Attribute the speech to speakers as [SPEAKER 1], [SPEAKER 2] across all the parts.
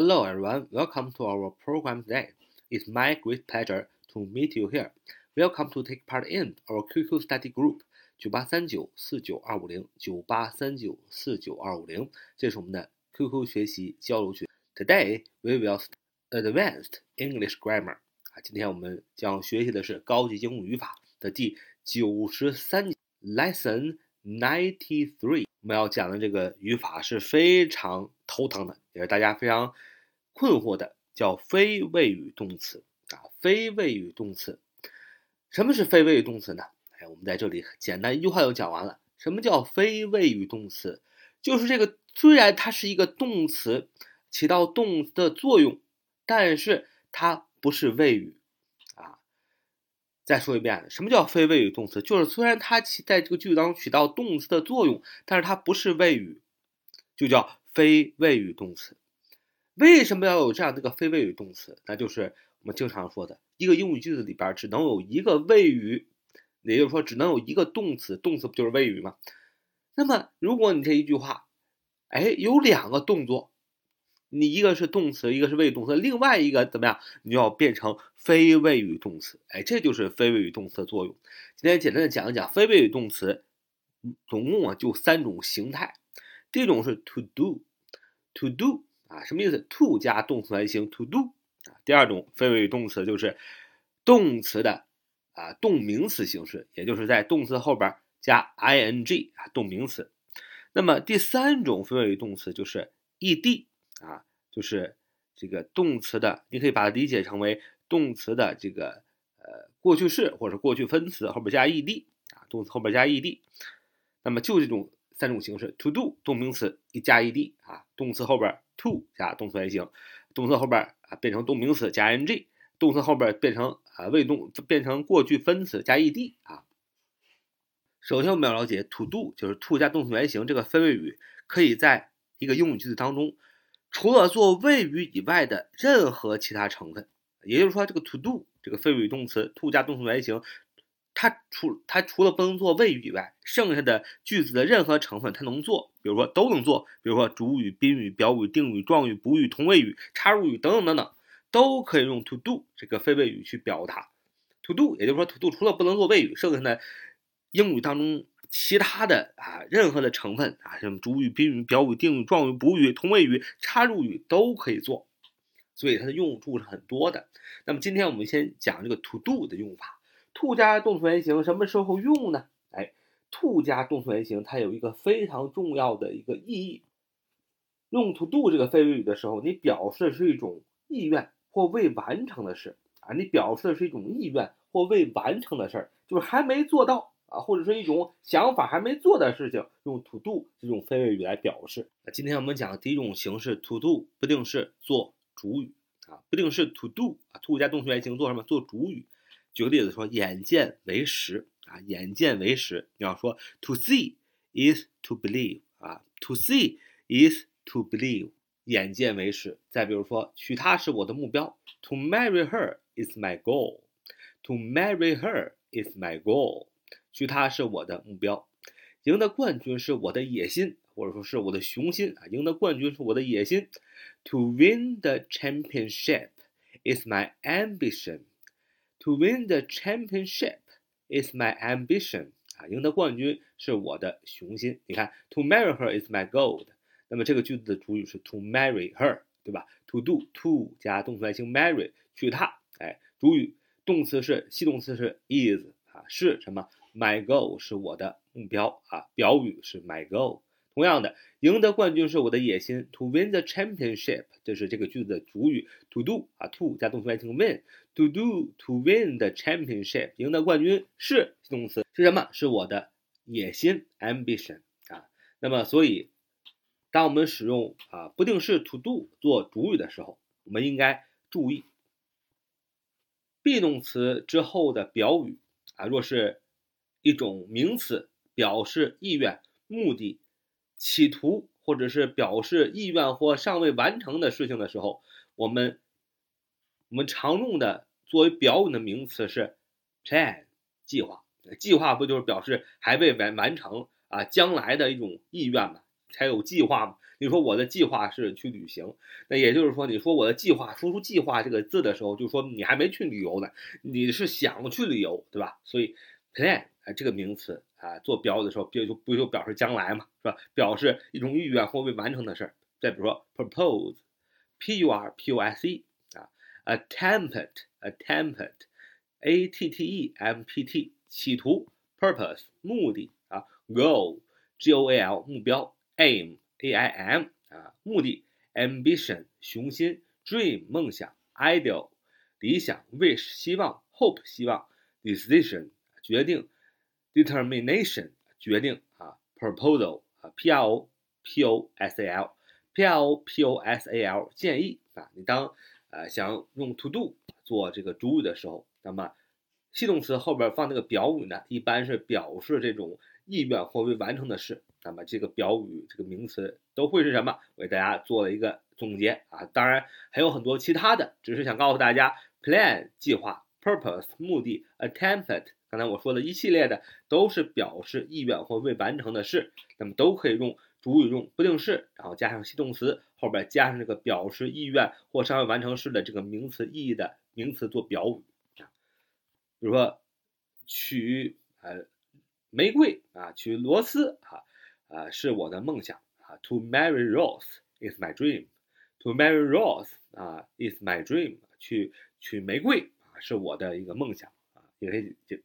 [SPEAKER 1] Hello everyone, welcome to our program today. It's my great pleasure to meet you here. Welcome to take part in our QQ study group 九八三九四九二五零九八三九四九二五零，这是我们的 QQ 学习交流群。Today we will advanced English grammar 啊，今天我们将学习的是高级英语语法的第九十三 lesson ninety three。我们要讲的这个语法是非常头疼的，也是大家非常困惑的，叫非谓语动词啊。非谓语动词，什么是非谓语动词呢？哎，我们在这里简单一句话就讲完了。什么叫非谓语动词？就是这个虽然它是一个动词，起到动词的作用，但是它不是谓语啊。再说一遍，什么叫非谓语动词？就是虽然它起在这个句子当中起到动词的作用，但是它不是谓语，就叫非谓语动词。为什么要有这样的一个非谓语动词？那就是我们经常说的一个英语句子里边只能有一个谓语，也就是说只能有一个动词，动词不就是谓语吗？那么如果你这一句话，哎，有两个动作。你一个是动词，一个是谓语动词，另外一个怎么样？你就要变成非谓语动词。哎，这就是非谓语动词的作用。今天简单的讲一讲非谓语动词，总共啊就三种形态。第一种是 to do，to do 啊，什么意思？to 加动词原形 to do 啊。第二种非谓语动词就是动词的啊动名词形式，也就是在动词后边加 ing 啊动名词。那么第三种非谓语动词就是 ed。啊，就是这个动词的，你可以把它理解成为动词的这个呃过去式或者过去分词后边加 ed 啊，动词后边加 ed，那么就这种三种形式：to do 动名词一加 ed 啊，动词后边 to 加动词原形，动词后边啊变成动名词加 ing，动词后边变成啊谓动变成过去分词加 ed 啊。首先我们要了解 to do 就是 to 加动词原形这个非谓语可以在一个英语句子当中。除了做谓语以外的任何其他成分，也就是说，这个 to do 这个非谓语动词 to 加动词原形，它除它除了不能做谓语以外，剩下的句子的任何成分它能做，比如说都能做，比如说主语、宾语、表语、定语、状语、补语、同位语、插入语等等等等，都可以用 to do 这个非谓语去表达。to do 也就是说，to do 除了不能做谓语，剩下的英语当中。其他的啊，任何的成分啊，什么主语、宾语、表语、定语、状语、补语、同位语、插入语都可以做，所以它的用处是很多的。那么今天我们先讲这个 to do 的用法。To 加动词原形什么时候用呢？哎，to 加动词原形它有一个非常重要的一个意义。用 to do 这个非谓语的时候，你表示的是一种意愿或未完成的事啊，你表示的是一种意愿或未完成的事儿，就是还没做到。啊，或者是一种想法还没做的事情，用 to do 这种非谓语来表示。今天我们讲的第一种形式，to do 不定式做主语啊，不定式 to do 啊，to 加动词原形做什么？做主语。举个例子说，眼见为实啊，眼见为实，你要说 to see is to believe 啊，to see is to believe，眼见为实。再比如说，娶她是我的目标，to marry her is my goal，to marry her is my goal。娶她是我的目标，赢得冠军是我的野心，或者说是我的雄心啊！赢得冠军是我的野心。To win the championship is my ambition. To win the championship is my ambition. 啊，赢得冠军是我的雄心。你看，To marry her is my goal. 那么这个句子的主语是 to marry her，对吧？To do to 加动词原形 marry 娶她，哎，主语动词是系动词是 is 啊，是什么？My goal 是我的目标啊，表语是 my goal。同样的，赢得冠军是我的野心。To win the championship，这是这个句子的主语。To do 啊，to 加动词原形 win。To do to win the championship，赢得冠军是动词是什么？是我的野心 ambition 啊。那么，所以当我们使用啊不定式 to do 做主语的时候，我们应该注意 be 动词之后的表语啊，若是一种名词表示意愿、目的、企图，或者是表示意愿或尚未完成的事情的时候，我们我们常用的作为表语的名词是 plan 计划。计划不就是表示还未完完成啊，将来的一种意愿嘛？才有计划嘛。你说我的计划是去旅行，那也就是说，你说我的计划说出“计划”这个字的时候，就说你还没去旅游呢，你是想去旅游，对吧？所以 plan 这个名词啊做表语的时候，就就不就表示将来嘛，是吧？表示一种意愿或未完成的事儿。再比如说 propose，p u r p o s e 啊，attempt，attempt，a t t e m p t，企图，purpose，目的啊，goal，g o a l，目标，aim。A I M 啊，目的；ambition 雄心；dream 梦想；ideal 理想；wish 希望；hope 希望；decision 决定；determination 决定啊；proposal 啊，P R O P O S A L P R O P O S A L 建议啊，你当呃想用 to do 做这个主语的时候，那么系动词后边放那个表语呢，一般是表示这种意愿或未完成的事。那么这个表语这个名词都会是什么？为大家做了一个总结啊，当然还有很多其他的，只是想告诉大家，plan 计划，purpose 目的，attempt 刚才我说的一系列的都是表示意愿或未完成的事，那么都可以用主语用不定式，然后加上系动词，后边加上这个表示意愿或尚未完成式的这个名词意义的名词做表语，比如说取呃玫瑰啊，娶罗斯啊。啊，是我的梦想啊！To marry Rose is my dream. To marry Rose 啊，is my dream. 去娶玫瑰啊，是我的一个梦想啊，也可以就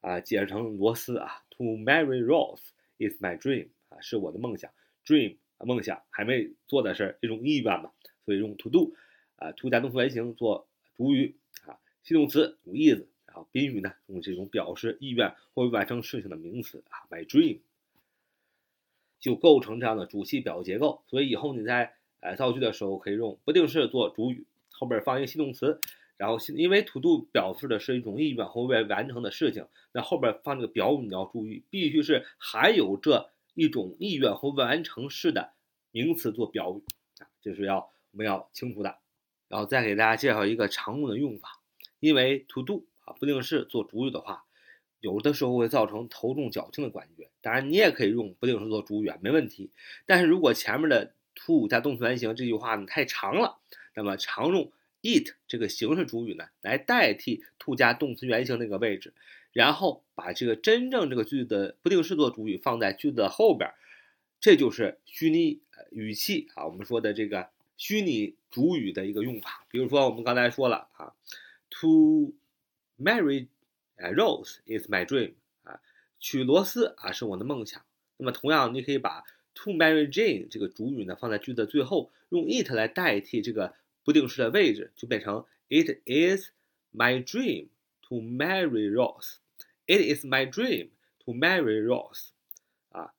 [SPEAKER 1] 啊解释成罗斯啊。To marry Rose is my dream 啊，是我的梦想。Dream 啊，梦想还没做的事儿，这种意愿嘛，所以用 to do 啊，to 加动词原形做主语啊，系动词有意思，然后宾语呢用这种表示意愿或完成事情的名词啊，my dream。就构成这样的主系表结构，所以以后你在呃造句的时候可以用不定式做主语，后边放一个系动词，然后因为 to do 表示的是一种意愿或未完成的事情，那后边放这个表语你要注意，必须是含有这一种意愿或未完成式的名词做表语啊，这是要我们要清楚的。然后再给大家介绍一个常用的用法，因为 to do 啊不定式做主语的话。有的时候会造成头重脚轻的感觉，当然你也可以用不定式做主语啊，没问题。但是如果前面的 to 加动词原形这句话呢太长了，那么常用 it 这个形式主语呢来代替 to 加动词原形那个位置，然后把这个真正这个句子的不定式做主语放在句子的后边，这就是虚拟语气啊，我们说的这个虚拟主语的一个用法。比如说我们刚才说了啊，to marry。哎，Rose is my dream 啊，娶罗斯啊是我的梦想。那么同样，你可以把 to marry Jane 这个主语呢放在句子的最后，用 it 来代替这个不定式的位置，就变成 It is my dream to marry Rose. It is my dream to marry Rose. 啊，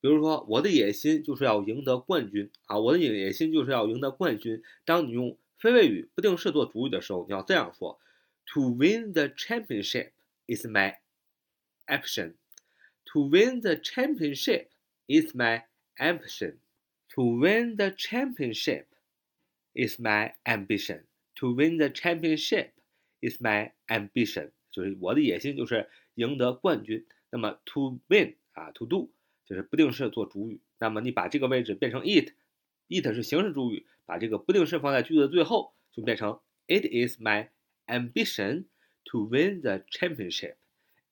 [SPEAKER 1] 比如说我的野心就是要赢得冠军啊，我的野心就是要赢得冠军。当你用非谓语不定式做主语的时候，你要这样说。To win the championship is my ambition. To win the championship is my ambition. To win the championship is my ambition. To win the championship is my ambition. 就是我的野心就是赢得冠军。那么 to win 啊，to do 就是不定式做主语。那么你把这个位置变成 it，it 是形式主语，把这个不定式放在句子的最后，就变成 It is my ambition to win the championship.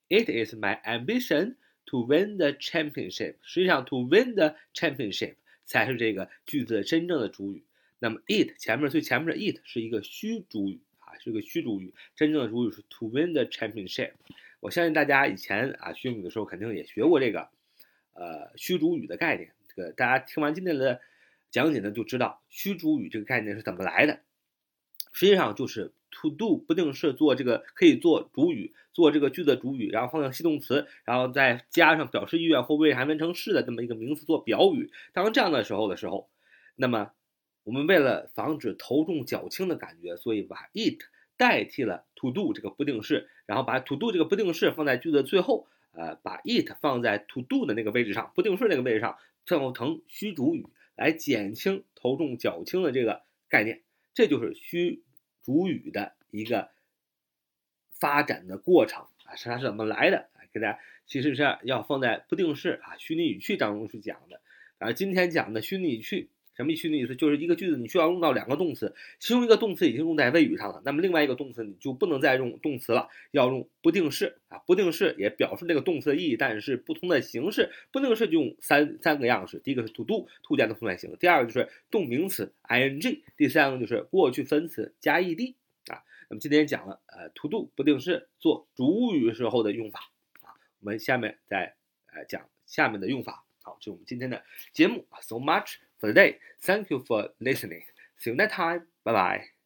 [SPEAKER 1] It is my ambition to win the championship. 实际上，to win the championship 才是这个句子真正的主语。那么，it 前面最前面的 it 是一个虚主语啊，是个虚主语。真正的主语是 to win the championship。我相信大家以前啊学英语的时候肯定也学过这个呃虚主语的概念。这个大家听完今天的讲解呢，就知道虚主语这个概念是怎么来的。实际上就是。To do 不定式做这个可以做主语，做这个句子的主语，然后放上系动词，然后再加上表示意愿或未还完成式的这么一个名词做表语。当这样的时候的时候，那么我们为了防止头重脚轻的感觉，所以把 it 代替了 to do 这个不定式，然后把 to do 这个不定式放在句子的最后，呃，把 it 放在 to do 的那个位置上，不定式那个位置上，造成虚主语，来减轻头重脚轻的这个概念。这就是虚。主语的一个发展的过程啊，是它是怎么来的？给大家其实是要放在不定式啊虚拟语气当中去讲的。而今天讲的虚拟语气。什么虚拟意思？就是一个句子你需要用到两个动词，其中一个动词已经用在谓语上了，那么另外一个动词你就不能再用动词了，要用不定式啊。不定式也表示这个动词的意义，但是不同的形式。不定式就用三三个样式，第一个是 to do，to 加的同源型；第二个就是动名词 ing；第三个就是过去分词加 ed 啊。那么今天讲了呃 to do 不定式做主语时候的用法啊，我们下面再呃讲下面的用法。好，这是我们今天的节目啊，so much。For the day. Thank you for listening. See you next time. Bye bye.